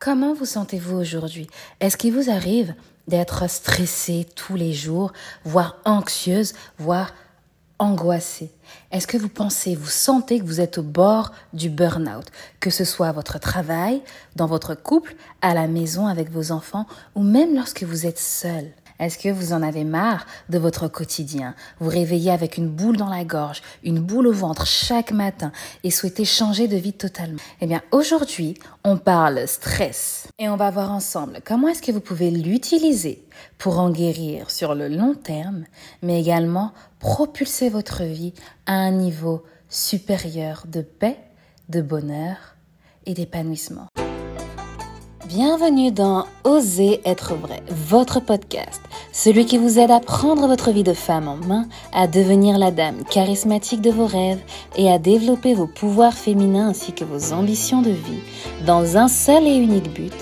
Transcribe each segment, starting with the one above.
Comment vous sentez-vous aujourd'hui? Est-ce qu'il vous arrive d'être stressé tous les jours, voire anxieuse, voire angoissée? Est-ce que vous pensez, vous sentez que vous êtes au bord du burn-out, que ce soit à votre travail, dans votre couple, à la maison avec vos enfants, ou même lorsque vous êtes seul? Est-ce que vous en avez marre de votre quotidien? Vous réveillez avec une boule dans la gorge, une boule au ventre chaque matin et souhaitez changer de vie totalement Eh bien, aujourd'hui, on parle stress et on va voir ensemble comment est-ce que vous pouvez l'utiliser pour en guérir sur le long terme, mais également propulser votre vie à un niveau supérieur de paix, de bonheur et d'épanouissement. Bienvenue dans Oser être vrai, votre podcast, celui qui vous aide à prendre votre vie de femme en main, à devenir la dame charismatique de vos rêves et à développer vos pouvoirs féminins ainsi que vos ambitions de vie. Dans un seul et unique but,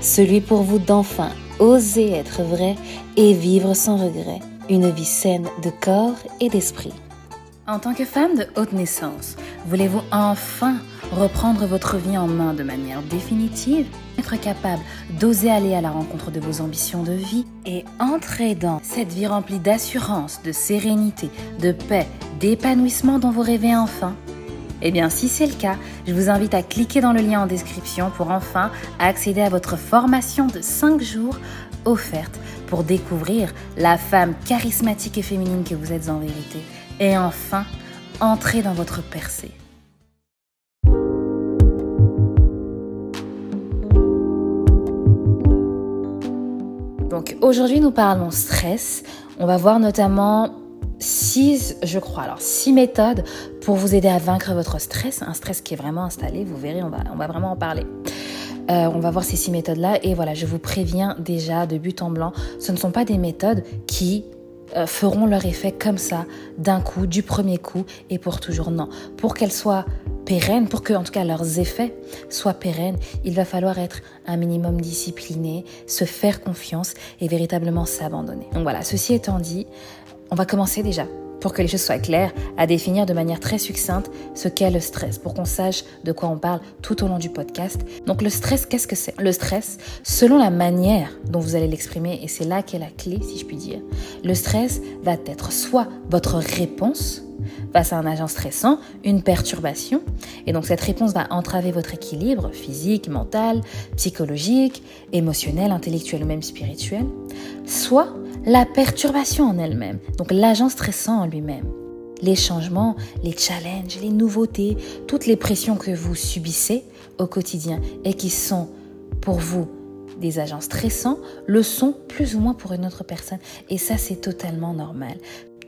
celui pour vous d'enfin oser être vrai et vivre sans regret une vie saine de corps et d'esprit. En tant que femme de haute naissance, voulez-vous enfin reprendre votre vie en main de manière définitive, être capable d'oser aller à la rencontre de vos ambitions de vie et entrer dans cette vie remplie d'assurance, de sérénité, de paix, d'épanouissement dont vous rêvez enfin Eh bien, si c'est le cas, je vous invite à cliquer dans le lien en description pour enfin accéder à votre formation de 5 jours offerte pour découvrir la femme charismatique et féminine que vous êtes en vérité et enfin entrer dans votre percée. Aujourd'hui nous parlons stress. On va voir notamment six, je crois, alors six méthodes pour vous aider à vaincre votre stress, un stress qui est vraiment installé. Vous verrez, on va, on va vraiment en parler. Euh, on va voir ces six méthodes-là et voilà, je vous préviens déjà de but en blanc, ce ne sont pas des méthodes qui euh, feront leur effet comme ça, d'un coup, du premier coup et pour toujours. Non, pour qu'elles soient pérennes, pour que en tout cas leurs effets soient pérennes, il va falloir être un minimum discipliné, se faire confiance et véritablement s'abandonner. Donc voilà, ceci étant dit, on va commencer déjà pour que les choses soient claires, à définir de manière très succincte ce qu'est le stress, pour qu'on sache de quoi on parle tout au long du podcast. Donc le stress, qu'est-ce que c'est? Le stress, selon la manière dont vous allez l'exprimer, et c'est là qu'est la clé, si je puis dire, le stress va être soit votre réponse face à un agent stressant, une perturbation, et donc cette réponse va entraver votre équilibre physique, mental, psychologique, émotionnel, intellectuel ou même spirituel, soit la perturbation en elle-même, donc l'agent stressant en lui-même. Les changements, les challenges, les nouveautés, toutes les pressions que vous subissez au quotidien et qui sont pour vous des agents stressants, le sont plus ou moins pour une autre personne. Et ça, c'est totalement normal.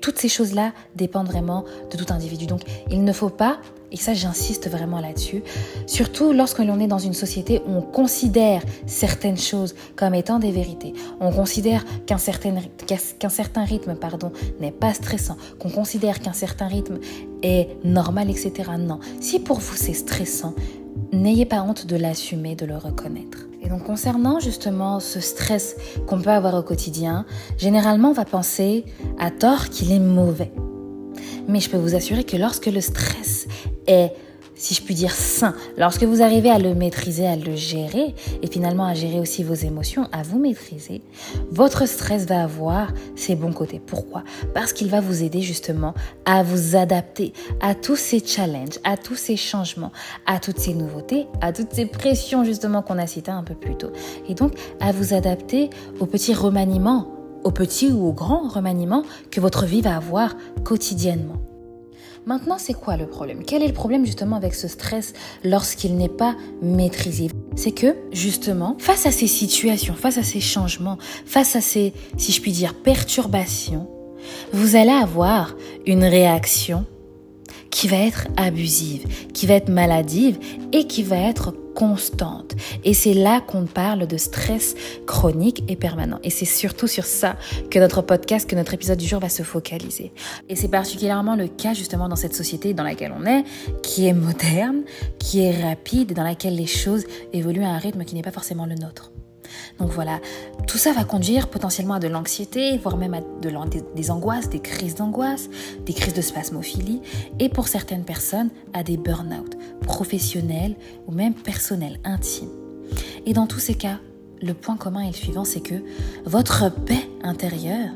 Toutes ces choses-là dépendent vraiment de tout individu. Donc, il ne faut pas et ça, j'insiste vraiment là-dessus. Surtout lorsque l'on est dans une société où on considère certaines choses comme étant des vérités. On considère qu'un certain, certain rythme pardon, n'est pas stressant. Qu'on considère qu'un certain rythme est normal, etc. Non. Si pour vous c'est stressant, n'ayez pas honte de l'assumer, de le reconnaître. Et donc concernant justement ce stress qu'on peut avoir au quotidien, généralement on va penser à tort qu'il est mauvais. Mais je peux vous assurer que lorsque le stress est, si je puis dire, sain, lorsque vous arrivez à le maîtriser, à le gérer, et finalement à gérer aussi vos émotions, à vous maîtriser, votre stress va avoir ses bons côtés. Pourquoi? Parce qu'il va vous aider justement à vous adapter à tous ces challenges, à tous ces changements, à toutes ces nouveautés, à toutes ces pressions justement qu'on a citées un peu plus tôt. Et donc à vous adapter aux petits remaniements au petit ou au grand remaniement que votre vie va avoir quotidiennement. Maintenant, c'est quoi le problème? Quel est le problème justement avec ce stress lorsqu'il n'est pas maîtrisé? C'est que justement, face à ces situations, face à ces changements, face à ces, si je puis dire, perturbations, vous allez avoir une réaction qui va être abusive, qui va être maladive et qui va être constante. Et c'est là qu'on parle de stress chronique et permanent. Et c'est surtout sur ça que notre podcast, que notre épisode du jour va se focaliser. Et c'est particulièrement le cas justement dans cette société dans laquelle on est, qui est moderne, qui est rapide, dans laquelle les choses évoluent à un rythme qui n'est pas forcément le nôtre. Donc voilà, tout ça va conduire potentiellement à de l'anxiété, voire même à de, des, angoisses, des crises d'angoisse, des crises de spasmophilie, et pour certaines personnes, à des burn-out professionnels ou même personnels, intimes. Et dans tous ces cas, le point commun est le suivant, c'est que votre paix intérieure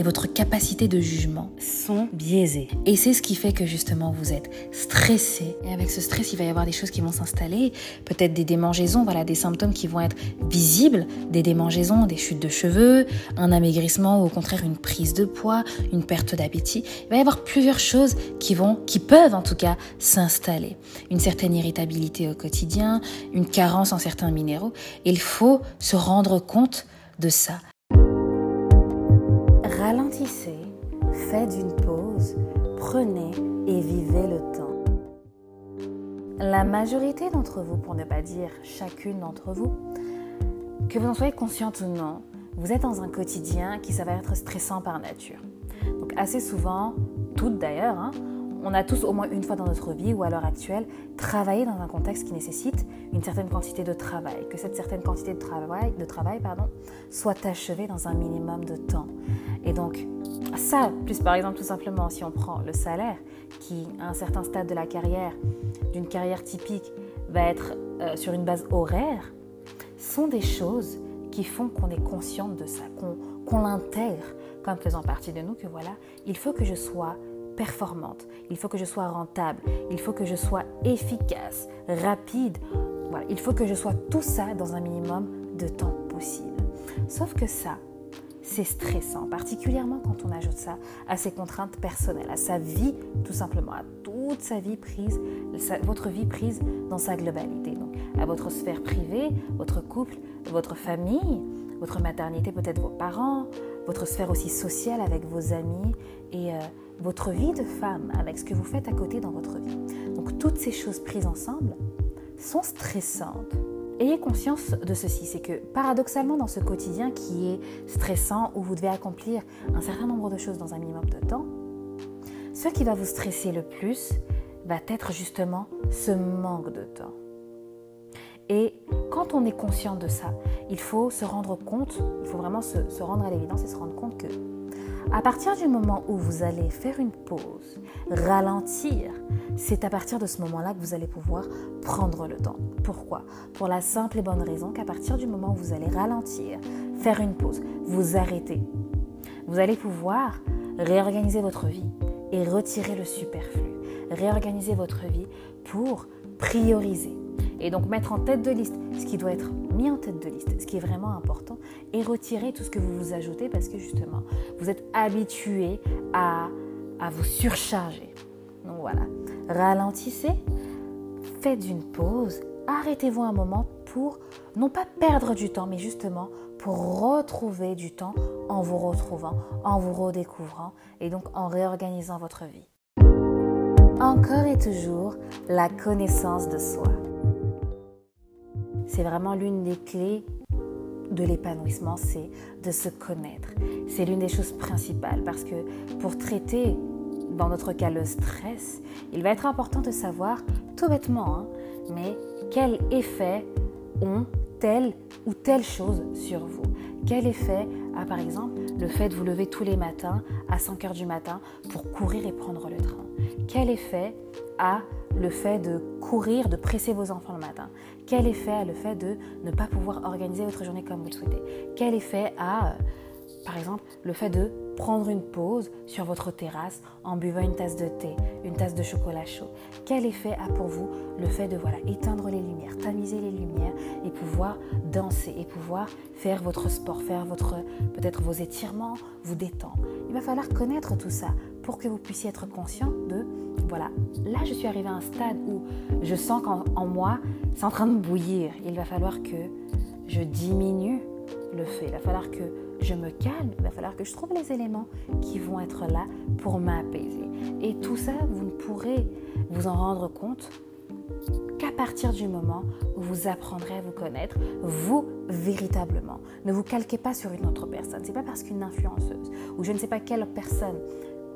et votre capacité de jugement sont biaisées. Et c'est ce qui fait que justement vous êtes stressé. Et avec ce stress, il va y avoir des choses qui vont s'installer, peut-être des démangeaisons, voilà, des symptômes qui vont être visibles, des démangeaisons, des chutes de cheveux, un amaigrissement ou au contraire une prise de poids, une perte d'appétit. Il va y avoir plusieurs choses qui vont, qui peuvent en tout cas s'installer. Une certaine irritabilité au quotidien, une carence en certains minéraux. Il faut se rendre compte de ça. Faites une pause, prenez et vivez le temps. La majorité d'entre vous, pour ne pas dire chacune d'entre vous, que vous en soyez consciente ou non, vous êtes dans un quotidien qui s'avère être stressant par nature. Donc assez souvent, toutes d'ailleurs, hein, on a tous au moins une fois dans notre vie ou à l'heure actuelle travaillé dans un contexte qui nécessite une certaine quantité de travail, que cette certaine quantité de travail, de travail pardon, soit achevée dans un minimum de temps. Et donc, ça, plus par exemple tout simplement si on prend le salaire, qui à un certain stade de la carrière, d'une carrière typique, va être euh, sur une base horaire, sont des choses qui font qu'on est consciente de ça, qu'on l'intègre comme faisant partie de nous, que voilà, il faut que je sois performante, il faut que je sois rentable, il faut que je sois efficace, rapide. Voilà, il faut que je sois tout ça dans un minimum de temps possible. Sauf que ça, c'est stressant, particulièrement quand on ajoute ça à ses contraintes personnelles, à sa vie tout simplement, à toute sa vie prise, votre vie prise dans sa globalité. Donc à votre sphère privée, votre couple, votre famille, votre maternité, peut-être vos parents, votre sphère aussi sociale avec vos amis et euh, votre vie de femme avec ce que vous faites à côté dans votre vie. Donc toutes ces choses prises ensemble sont stressantes. Ayez conscience de ceci, c'est que paradoxalement dans ce quotidien qui est stressant, où vous devez accomplir un certain nombre de choses dans un minimum de temps, ce qui va vous stresser le plus va être justement ce manque de temps. Et quand on est conscient de ça, il faut se rendre compte, il faut vraiment se, rendre à l'évidence et se rendre compte que à partir du moment où vous allez faire une pause, ralentir, c'est à partir de ce moment-là que vous allez pouvoir prendre le temps. Pourquoi? Pour la simple et bonne raison qu'à partir du moment où vous allez ralentir, faire une pause, vous arrêter, vous allez pouvoir réorganiser votre vie et retirer le superflu, réorganiser votre vie pour prioriser, et donc mettre en tête de liste ce qui doit être mis en tête de liste, ce qui est vraiment important, et retirer tout ce que vous vous ajoutez parce que justement, vous êtes habitué à, à vous surcharger. Donc voilà, ralentissez, faites une pause, arrêtez-vous un moment pour non pas perdre du temps, mais justement pour retrouver du temps en vous retrouvant, en vous redécouvrant et donc en réorganisant votre vie. Encore et toujours, la connaissance de soi c'est vraiment l'une des clés de l'épanouissement, c'est de se connaître. C'est l'une des choses principales parce que pour traiter, dans notre cas, le stress, il va être important de savoir, tout bêtement, hein, mais quel effet ont telle ou telle chose sur vous? Quel effet a par exemple le fait de vous lever tous les matins à 5 heures du matin pour courir et prendre le train? Quel effet a le fait de courir, de presser vos enfants le matin. Quel effet a le fait de ne pas pouvoir organiser votre journée comme vous le souhaitez? Quel effet a, euh, par exemple, le fait de prendre une pause sur votre terrasse en buvant une tasse de thé, une tasse de chocolat chaud? Quel effet a pour vous le fait de voilà, éteindre les lumières, tamiser les lumières et pouvoir danser et pouvoir faire votre sport, faire votre peut-être vos étirements, vous détendre? Il va falloir connaître tout ça pour que vous puissiez être conscient de voilà, là je suis arrivée à un stade où je sens qu'en moi, c'est en train de bouillir. Il va falloir que je diminue le feu. Il va falloir que je me calme. Il va falloir que je trouve les éléments qui vont être là pour m'apaiser. Et tout ça, vous ne pourrez vous en rendre compte qu'à partir du moment où vous apprendrez à vous connaître, vous véritablement. Ne vous calquez pas sur une autre personne. C'est pas parce qu'une influenceuse ou je ne sais pas quelle personne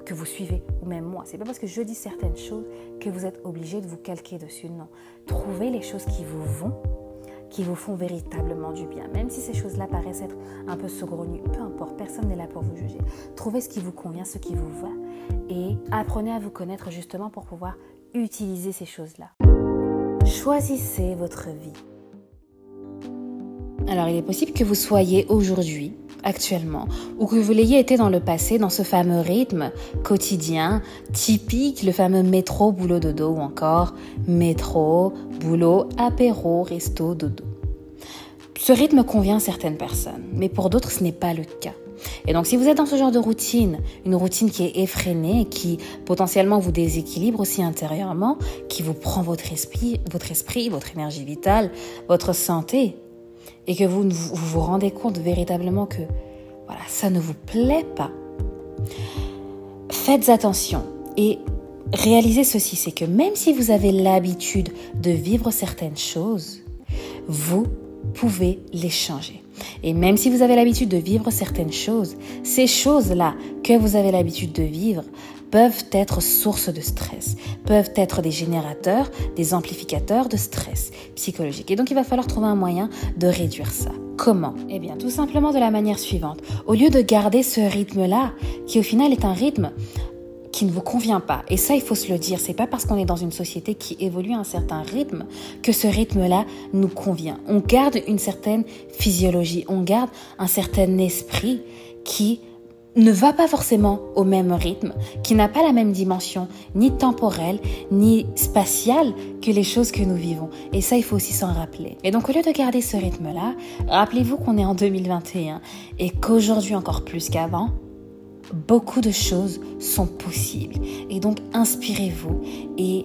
que vous suivez, ou même moi. C'est pas parce que je dis certaines choses que vous êtes obligé de vous calquer dessus. Non. Trouvez les choses qui vous vont, qui vous font véritablement du bien. Même si ces choses-là paraissent être un peu saugrenues, peu importe, personne n'est là pour vous juger. Trouvez ce qui vous convient, ce qui vous va. Et apprenez à vous connaître justement pour pouvoir utiliser ces choses-là. Choisissez votre vie. Alors il est possible que vous soyez aujourd'hui actuellement ou que vous l'ayez été dans le passé dans ce fameux rythme quotidien typique, le fameux métro, boulot, dodo ou encore métro, boulot, apéro, resto, dodo. Ce rythme convient à certaines personnes, mais pour d'autres ce n'est pas le cas. Et donc si vous êtes dans ce genre de routine, une routine qui est effrénée, qui potentiellement vous déséquilibre aussi intérieurement, qui vous prend votre esprit, votre esprit, votre énergie vitale, votre santé, et que vous vous, rendez compte véritablement que voilà, ça ne vous plaît pas, faites attention et réalisez ceci, c'est que même si vous avez l'habitude de vivre certaines choses, vous pouvez les changer. Et même si vous avez l'habitude de vivre certaines choses, ces choses-là que vous avez l'habitude de vivre peuvent être source de stress, peuvent être des générateurs, des amplificateurs de stress psychologique. Et donc il va falloir trouver un moyen de réduire ça. Comment? Eh bien tout simplement de la manière suivante. Au lieu de garder ce rythme-là, qui au final est un rythme qui ne vous convient pas. Et ça, il faut se le dire. C'est pas parce qu'on est dans une société qui évolue à un certain rythme que ce rythme-là nous convient. On garde une certaine physiologie, on garde un certain esprit qui ne va pas forcément au même rythme, qui n'a pas la même dimension, ni temporelle, ni spatiale que les choses que nous vivons. Et ça, il faut aussi s'en rappeler. Et donc, au lieu de garder ce rythme-là, rappelez-vous qu'on est en 2021 et qu'aujourd'hui encore plus qu'avant, beaucoup de choses sont possibles. Et donc, inspirez-vous et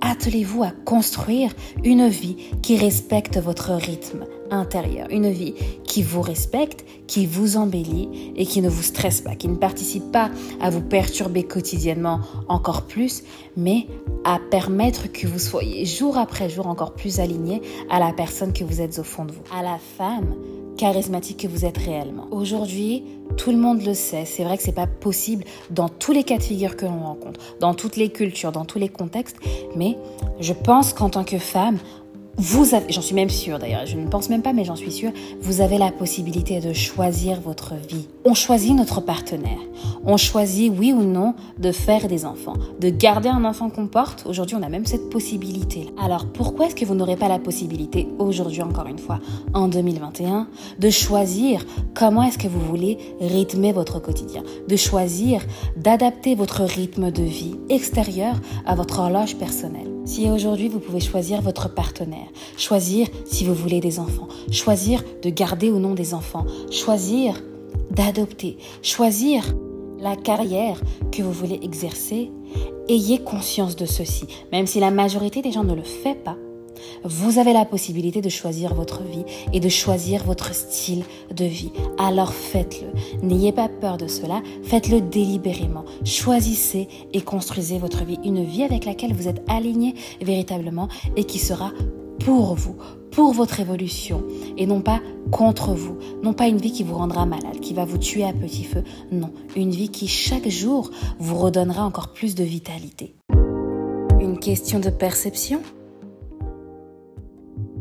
attelez-vous à construire une vie qui respecte votre rythme intérieur, une vie qui vous respecte, qui vous embellit et qui ne vous stresse pas, qui ne participe pas à vous perturber quotidiennement encore plus, mais à permettre que vous soyez jour après jour encore plus aligné à la personne que vous êtes au fond de vous, à la femme charismatique que vous êtes réellement. Aujourd'hui, tout le monde le sait, c'est vrai que c'est pas possible dans tous les cas de figure que l'on rencontre, dans toutes les cultures, dans tous les contextes, mais je pense qu'en tant que femme, vous avez, j'en suis même sûre d'ailleurs, je ne pense même pas, mais j'en suis sûre, vous avez la possibilité de choisir votre vie. On choisit notre partenaire. On choisit, oui ou non, de faire des enfants, de garder un enfant qu'on porte. Aujourd'hui, on a même cette possibilité. Alors, pourquoi est-ce que vous n'aurez pas la possibilité, aujourd'hui encore une fois, en 2021, de choisir comment est-ce que vous voulez rythmer votre quotidien, de choisir d'adapter votre rythme de vie extérieur à votre horloge personnelle? Si aujourd'hui vous pouvez choisir votre partenaire, choisir si vous voulez des enfants, choisir de garder ou non des enfants, choisir d'adopter, choisir la carrière que vous voulez exercer, ayez conscience de ceci. Même si la majorité des gens ne le fait pas, vous avez la possibilité de choisir votre vie et de choisir votre style de vie. Alors faites-le. N'ayez pas peur de cela. Faites-le délibérément. Choisissez et construisez votre vie. Une vie avec laquelle vous êtes aligné véritablement et qui sera pour vous, pour votre évolution et non pas contre vous. Non pas une vie qui vous rendra malade, qui va vous tuer à petit feu. Non, une vie qui chaque jour vous redonnera encore plus de vitalité. Une question de perception?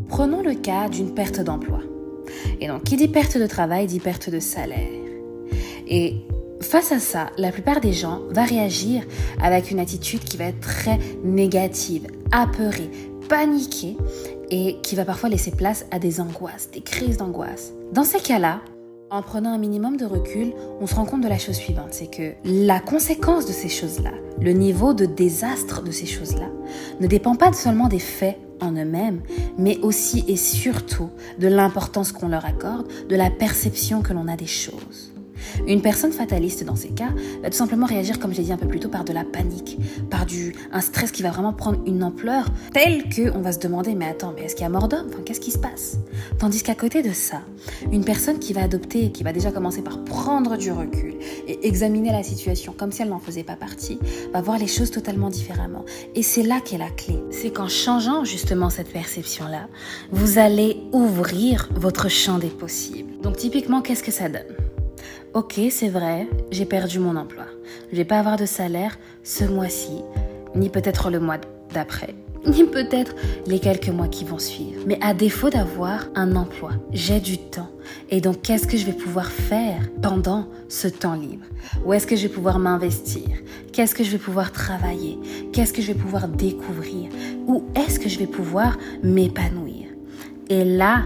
Prenons le cas d'une perte d'emploi. Et donc, qui dit perte de travail dit perte de salaire. Et face à ça, la plupart des gens vont réagir avec une attitude qui va être très négative, apeurée, paniquée et qui va parfois laisser place à des angoisses, des crises d'angoisse. Dans ces cas-là, en prenant un minimum de recul, on se rend compte de la chose suivante, c'est que la conséquence de ces choses-là, le niveau de désastre de ces choses-là, ne dépend pas seulement des faits en eux-mêmes, mais aussi et surtout de l'importance qu'on leur accorde, de la perception que l'on a des choses. Une personne fataliste dans ces cas va tout simplement réagir, comme j'ai dit un peu plus tôt, par de la panique, par du, un stress qui va vraiment prendre une ampleur telle que on va se demander, mais attends, mais est-ce qu'il y a mort d'homme? Qu'est-ce qui se passe? Tandis qu'à côté de ça, une personne qui va adopter, qui va déjà commencer par prendre du recul et examiner la situation comme si elle n'en faisait pas partie, va voir les choses totalement différemment. Et c'est là qu'est la clé. C'est qu'en changeant justement cette perception-là, vous allez ouvrir votre champ des possibles. Donc typiquement, qu'est-ce que ça donne? Ok, c'est vrai, j'ai perdu mon emploi. Je vais pas avoir de salaire ce mois-ci, ni peut-être le mois d'après, ni peut-être les quelques mois qui vont suivre. Mais à défaut d'avoir un emploi, j'ai du temps. Et donc, qu'est-ce que je vais pouvoir faire pendant ce temps libre? Où est-ce que je vais pouvoir m'investir? Qu'est-ce que je vais pouvoir travailler? Qu'est-ce que je vais pouvoir découvrir? Où est-ce que je vais pouvoir m'épanouir? Et là,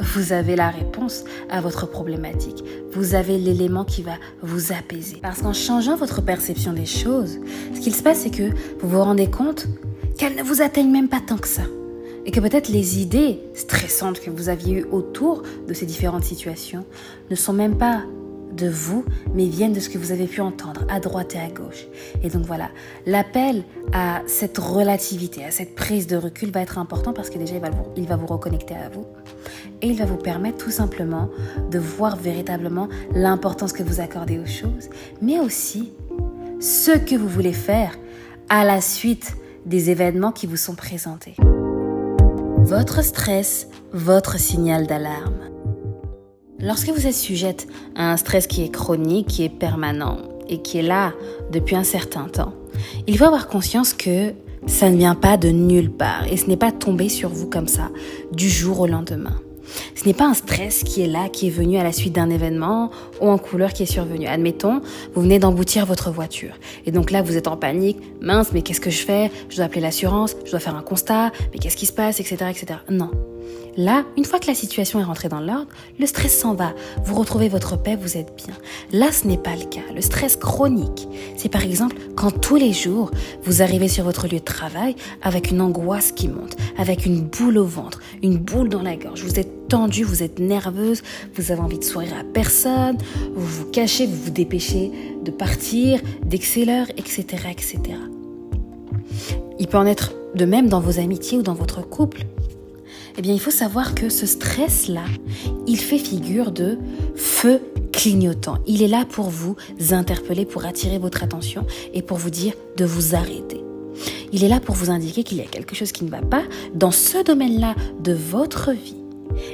vous avez la réponse à votre problématique. Vous avez l'élément qui va vous apaiser. Parce qu'en changeant votre perception des choses, ce qu'il se passe, c'est que vous vous rendez compte qu'elles ne vous atteignent même pas tant que ça. Et que peut-être les idées stressantes que vous aviez eues autour de ces différentes situations ne sont même pas de vous, mais viennent de ce que vous avez pu entendre à droite et à gauche. Et donc voilà, l'appel à cette relativité, à cette prise de recul va être important parce que déjà, il va vous, il va vous reconnecter à vous. Et il va vous permettre tout simplement de voir véritablement l'importance que vous accordez aux choses, mais aussi ce que vous voulez faire à la suite des événements qui vous sont présentés. Votre stress, votre signal d'alarme. Lorsque vous êtes sujette à un stress qui est chronique, qui est permanent et qui est là depuis un certain temps, il faut avoir conscience que ça ne vient pas de nulle part et ce n'est pas tombé sur vous comme ça du jour au lendemain. Ce n'est pas un stress qui est là, qui est venu à la suite d'un événement ou en couleur qui est survenu. Admettons, vous venez d'emboutir votre voiture. Et donc là, vous êtes en panique. Mince, mais qu'est-ce que je fais? Je dois appeler l'assurance, je dois faire un constat, mais qu'est-ce qui se passe, etc., etc. Non. Là, une fois que la situation est rentrée dans l'ordre, le stress s'en va. Vous retrouvez votre paix, vous êtes bien. Là, ce n'est pas le cas. Le stress chronique, c'est par exemple quand tous les jours, vous arrivez sur votre lieu de travail avec une angoisse qui monte, avec une boule au ventre, une boule dans la gorge. Vous êtes tendu, vous êtes nerveuse, vous avez envie de sourire à personne, vous vous cachez, vous vous dépêchez de partir, d'exceller, etc., etc. Il peut en être de même dans vos amitiés ou dans votre couple eh bien, il faut savoir que ce stress-là, il fait figure de feu clignotant. Il est là pour vous interpeller, pour attirer votre attention et pour vous dire de vous arrêter. Il est là pour vous indiquer qu'il y a quelque chose qui ne va pas dans ce domaine-là de votre vie.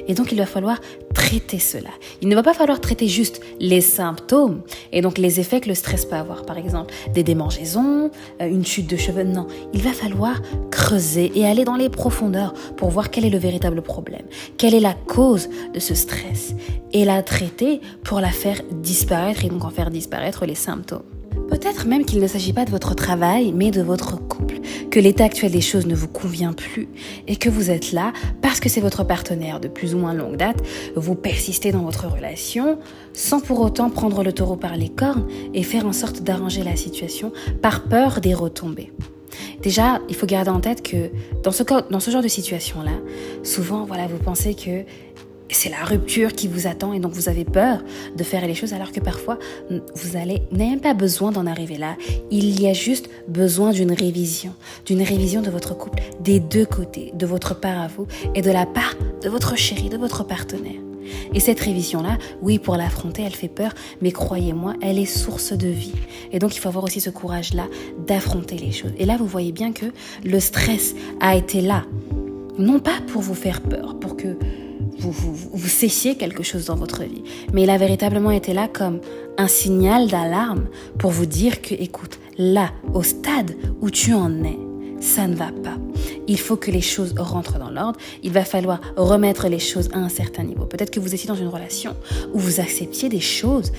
Et donc, il va falloir traiter cela. Il ne va pas falloir traiter juste les symptômes et donc les effets que le stress peut avoir. Par exemple, des démangeaisons, euh, une chute de cheveux. Non, il va falloir creuser et aller dans les profondeurs pour voir quel est le véritable problème, quelle est la cause de ce stress et la traiter pour la faire disparaître et donc en faire disparaître les symptômes. Peut-être même qu'il ne s'agit pas de votre travail, mais de votre couple, que l'état actuel des choses ne vous convient plus et que vous êtes là parce que c'est votre partenaire de plus ou moins longue date, vous persistez dans votre relation sans pour autant prendre le taureau par les cornes et faire en sorte d'arranger la situation par peur des retombées. Déjà, il faut garder en tête que dans ce, genre de situation-là, souvent, voilà, vous pensez que c'est la rupture qui vous attend et donc vous avez peur de faire les choses alors que parfois vous allez n'avez même pas besoin d'en arriver là. Il y a juste besoin d'une révision, d'une révision de votre couple des deux côtés, de votre part à vous et de la part de votre chéri, de votre partenaire. Et cette révision-là, oui, pour l'affronter, elle fait peur, mais croyez-moi, elle est source de vie. Et donc, il faut avoir aussi ce courage-là d'affronter les choses. Et là, vous voyez bien que le stress a été là, non pas pour vous faire peur, pour que vous, vous, cessiez quelque chose dans votre vie. Mais il a véritablement été là comme un signal d'alarme pour vous dire que, écoute, là, au stade où tu en es, ça ne va pas. Il faut que les choses rentrent dans l'ordre. Il va falloir remettre les choses à un certain niveau. Peut-être que vous étiez dans une relation où vous acceptiez des choses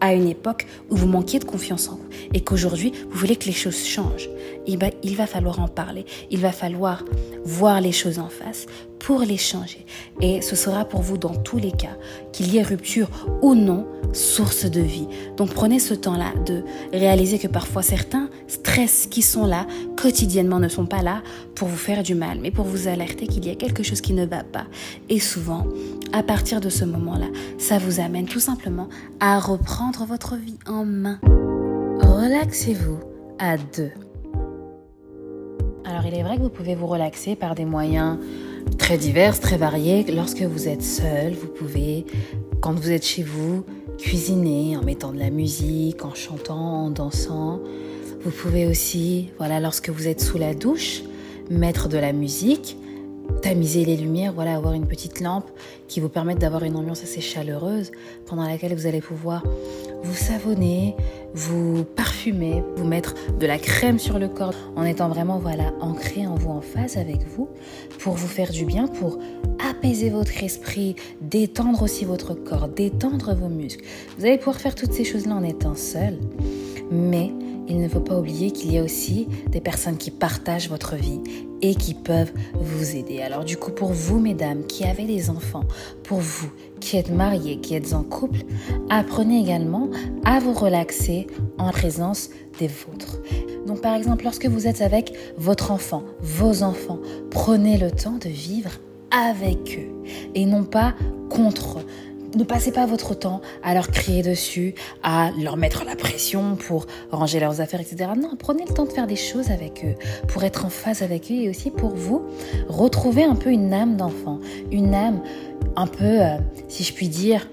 à une époque où vous manquiez de confiance en vous et qu'aujourd'hui vous voulez que les choses changent, il va, il va falloir en parler, il va falloir voir les choses en face pour les changer. Et ce sera pour vous dans tous les cas, qu'il y ait rupture ou non, source de vie. Donc prenez ce temps-là de réaliser que parfois certains stress qui sont là quotidiennement ne sont pas là pour vous faire du mal, mais pour vous alerter qu'il y a quelque chose qui ne va pas. Et souvent, à partir de ce moment-là, ça vous amène tout simplement à reprendre votre vie en main. Relaxez-vous à deux. Alors il est vrai que vous pouvez vous relaxer par des moyens très divers, très variés. Lorsque vous êtes seul, vous pouvez, quand vous êtes chez vous, cuisiner en mettant de la musique, en chantant, en dansant. Vous pouvez aussi, voilà, lorsque vous êtes sous la douche, mettre de la musique, tamiser les lumières, voilà, avoir une petite lampe qui vous permette d'avoir une ambiance assez chaleureuse pendant laquelle vous allez pouvoir vous savonner, vous parfumer, vous mettre de la crème sur le corps en étant vraiment voilà ancré en vous en phase avec vous pour vous faire du bien pour apaiser votre esprit, détendre aussi votre corps, détendre vos muscles. Vous allez pouvoir faire toutes ces choses-là en étant seul, mais il ne faut pas oublier qu'il y a aussi des personnes qui partagent votre vie et qui peuvent vous aider. Alors du coup, pour vous, mesdames, qui avez des enfants, pour vous qui êtes mariés, qui êtes en couple, apprenez également à vous relaxer en présence des vôtres. Donc par exemple, lorsque vous êtes avec votre enfant, vos enfants, prenez le temps de vivre avec eux et non pas contre eux. Ne passez pas votre temps à leur crier dessus, à leur mettre la pression pour ranger leurs affaires, etc. Non, prenez le temps de faire des choses avec eux, pour être en phase avec eux et aussi pour vous retrouver un peu une âme d'enfant, une âme un peu, euh, si je puis dire,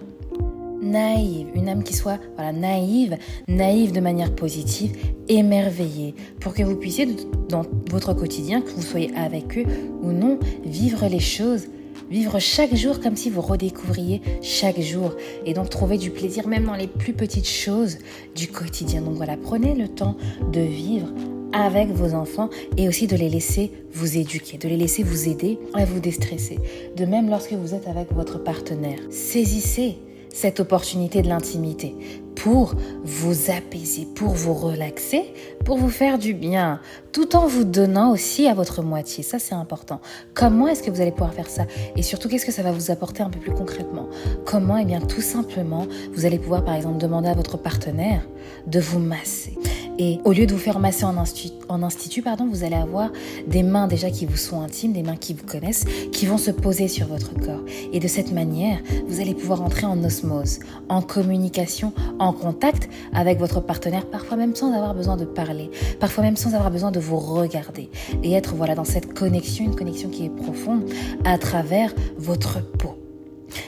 naïve, une âme qui soit voilà, naïve, naïve de manière positive, émerveillée, pour que vous puissiez, dans votre quotidien, que vous soyez avec eux ou non, vivre les choses Vivre chaque jour comme si vous redécouvriez chaque jour et donc trouver du plaisir même dans les plus petites choses du quotidien. Donc voilà, prenez le temps de vivre avec vos enfants et aussi de les laisser vous éduquer, de les laisser vous aider à vous déstresser. De même lorsque vous êtes avec votre partenaire, saisissez cette opportunité de l'intimité pour vous apaiser, pour vous relaxer, pour vous faire du bien, tout en vous donnant aussi à votre moitié. Ça, c'est important. Comment est-ce que vous allez pouvoir faire ça? Et surtout, qu'est-ce que ça va vous apporter un peu plus concrètement? Comment Eh bien, tout simplement, vous allez pouvoir, par exemple, demander à votre partenaire de vous masser. Et au lieu de vous faire masser en institut, en institut pardon, vous allez avoir des mains déjà qui vous sont intimes, des mains qui vous connaissent, qui vont se poser sur votre corps. Et de cette manière, vous allez pouvoir entrer en osmose, en communication, en contact avec votre partenaire, parfois même sans avoir besoin de parler, parfois même sans avoir besoin de vous regarder. Et être voilà dans cette connexion, une connexion qui est profonde à travers votre peau.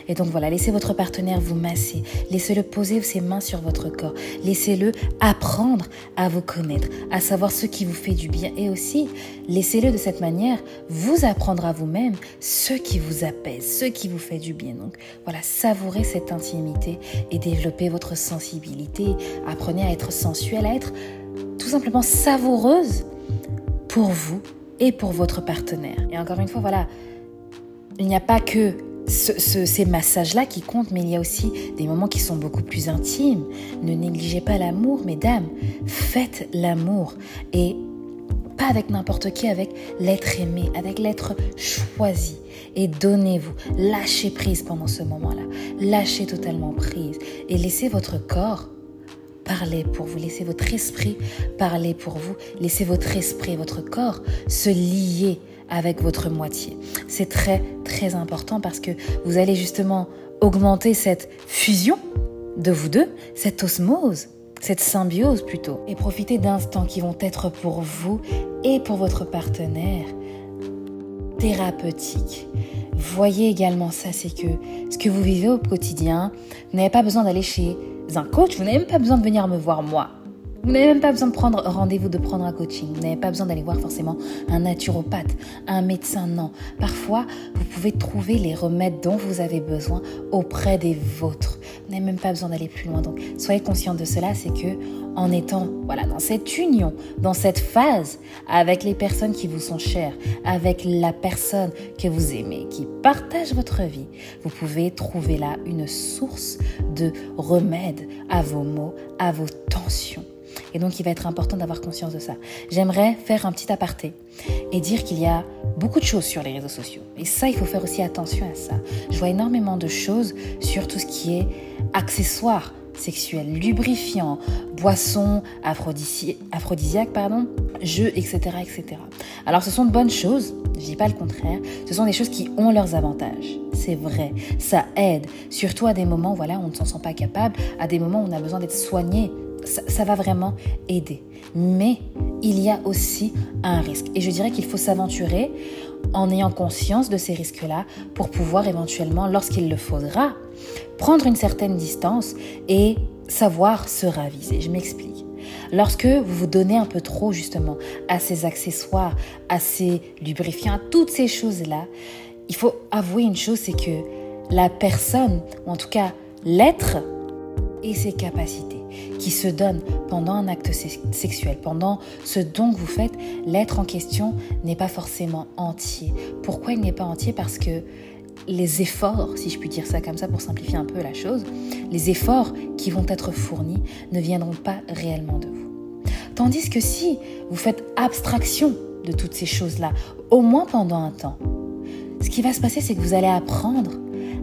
Et donc voilà, laissez votre partenaire vous masser, laissez-le poser ses mains sur votre corps, laissez-le apprendre à vous connaître, à savoir ce qui vous fait du bien et aussi laissez-le de cette manière vous apprendre à vous-même ce qui vous apaise, ce qui vous fait du bien. Donc voilà, savourez cette intimité et développez votre sensibilité, apprenez à être sensuelle, à être tout simplement savoureuse pour vous et pour votre partenaire. Et encore une fois, voilà, il n'y a pas que ces massages-là qui comptent, mais il y a aussi des moments qui sont beaucoup plus intimes. Ne négligez pas l'amour, mesdames. Faites l'amour. Et pas avec n'importe qui, avec l'être aimé, avec l'être choisi. Et donnez-vous, lâchez prise pendant ce moment-là. Lâchez totalement prise. Et laissez votre corps parler pour vous. Laissez votre esprit parler pour vous. Laissez votre esprit, votre corps se lier avec votre moitié. C'est très très important parce que vous allez justement augmenter cette fusion de vous deux, cette osmose, cette symbiose plutôt, et profiter d'instants qui vont être pour vous et pour votre partenaire thérapeutiques. Voyez également ça, c'est que ce que vous vivez au quotidien, vous n'avez pas besoin d'aller chez un coach, vous n'avez même pas besoin de venir me voir moi. Vous n'avez même pas besoin de prendre rendez-vous, de prendre un coaching. Vous n'avez pas besoin d'aller voir forcément un naturopathe, un médecin, non. Parfois, vous pouvez trouver les remèdes dont vous avez besoin auprès des vôtres. Vous n'avez même pas besoin d'aller plus loin. Donc, soyez conscient de cela, c'est que en étant voilà dans cette union, dans cette phase avec les personnes qui vous sont chères, avec la personne que vous aimez, qui partage votre vie, vous pouvez trouver là une source de remède à vos maux, à vos tensions. Et donc, il va être important d'avoir conscience de ça. J'aimerais faire un petit aparté et dire qu'il y a beaucoup de choses sur les réseaux sociaux. Et ça, il faut faire aussi attention à ça. Je vois énormément de choses sur tout ce qui est accessoires sexuels, lubrifiants, boissons aphrodisiaques, pardon, jeux, etc., etc. Alors, ce sont de bonnes choses, je dis pas le contraire, ce sont des choses qui ont leurs avantages. C'est vrai, ça aide, surtout à des moments, voilà, où on ne s'en sent pas capable, à des moments où on a besoin d'être soigné ça, va vraiment aider. Mais il y a aussi un risque. Et je dirais qu'il faut s'aventurer en ayant conscience de ces risques-là pour pouvoir éventuellement, lorsqu'il le faudra, prendre une certaine distance et savoir se raviser. Je m'explique. Lorsque vous vous donnez un peu trop justement à ces accessoires, à ces lubrifiants, à toutes ces choses-là, il faut avouer une chose, c'est que la personne, ou en tout cas l'être, et ses capacités qui se donne pendant un acte sexuel, pendant ce don que vous faites, l'être en question n'est pas forcément entier. Pourquoi il n'est pas entier? Parce que les efforts, si je puis dire ça comme ça pour simplifier un peu la chose, les efforts qui vont être fournis ne viendront pas réellement de vous. Tandis que si vous faites abstraction de toutes ces choses-là, au moins pendant un temps, ce qui va se passer, c'est que vous allez apprendre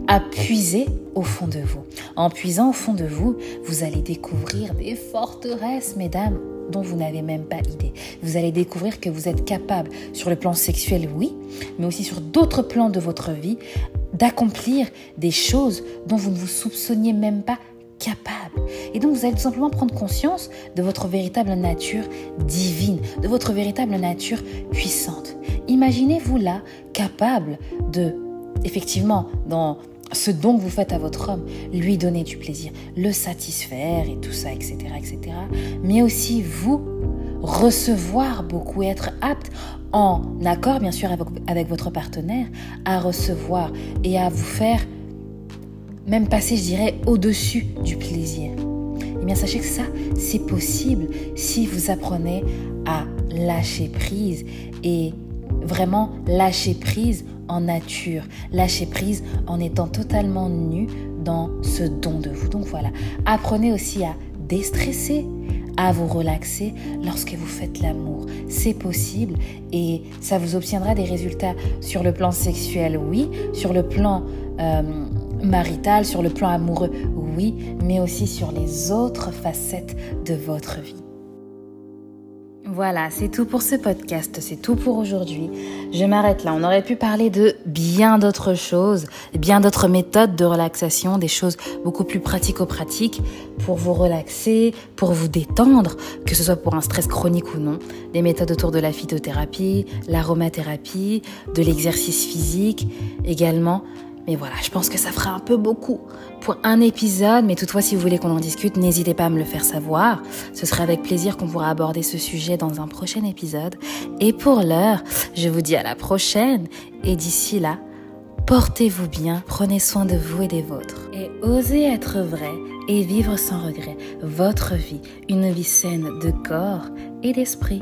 à puiser au fond de vous. En puisant au fond de vous, vous allez découvrir des forteresses, mesdames, dont vous n'avez même pas idée. Vous allez découvrir que vous êtes capable, sur le plan sexuel, oui, mais aussi sur d'autres plans de votre vie, d'accomplir des choses dont vous ne vous soupçonniez même pas capable. Et donc vous allez tout simplement prendre conscience de votre véritable nature divine, de votre véritable nature puissante. Imaginez-vous là capable de, effectivement, dans ce don que vous faites à votre homme, lui donner du plaisir, le satisfaire et tout ça, etc., etc. Mais aussi vous recevoir beaucoup, être apte en accord bien sûr avec, avec votre partenaire à recevoir et à vous faire même passer, je dirais, au-dessus du plaisir. Eh bien, sachez que ça, c'est possible si vous apprenez à lâcher prise et vraiment lâcher prise en nature, lâcher prise en étant totalement nu dans ce don de vous. Donc voilà, apprenez aussi à déstresser, à vous relaxer lorsque vous faites l'amour. C'est possible et ça vous obtiendra des résultats sur le plan sexuel, oui, sur le plan euh, marital, sur le plan amoureux, oui, mais aussi sur les autres facettes de votre vie. Voilà, c'est tout pour ce podcast, c'est tout pour aujourd'hui. Je m'arrête là. On aurait pu parler de bien d'autres choses, bien d'autres méthodes de relaxation, des choses beaucoup plus pratico-pratiques pour vous relaxer, pour vous détendre, que ce soit pour un stress chronique ou non. Des méthodes autour de la phytothérapie, l'aromathérapie, de l'exercice physique également. Mais voilà, je pense que ça fera un peu beaucoup pour un épisode, mais toutefois si vous voulez qu'on en discute, n'hésitez pas à me le faire savoir. Ce serait avec plaisir qu'on pourra aborder ce sujet dans un prochain épisode. Et pour l'heure, je vous dis à la prochaine, et d'ici là, portez-vous bien, prenez soin de vous et des vôtres. Et osez être vrai et vivre sans regret votre vie, une vie saine de corps et d'esprit.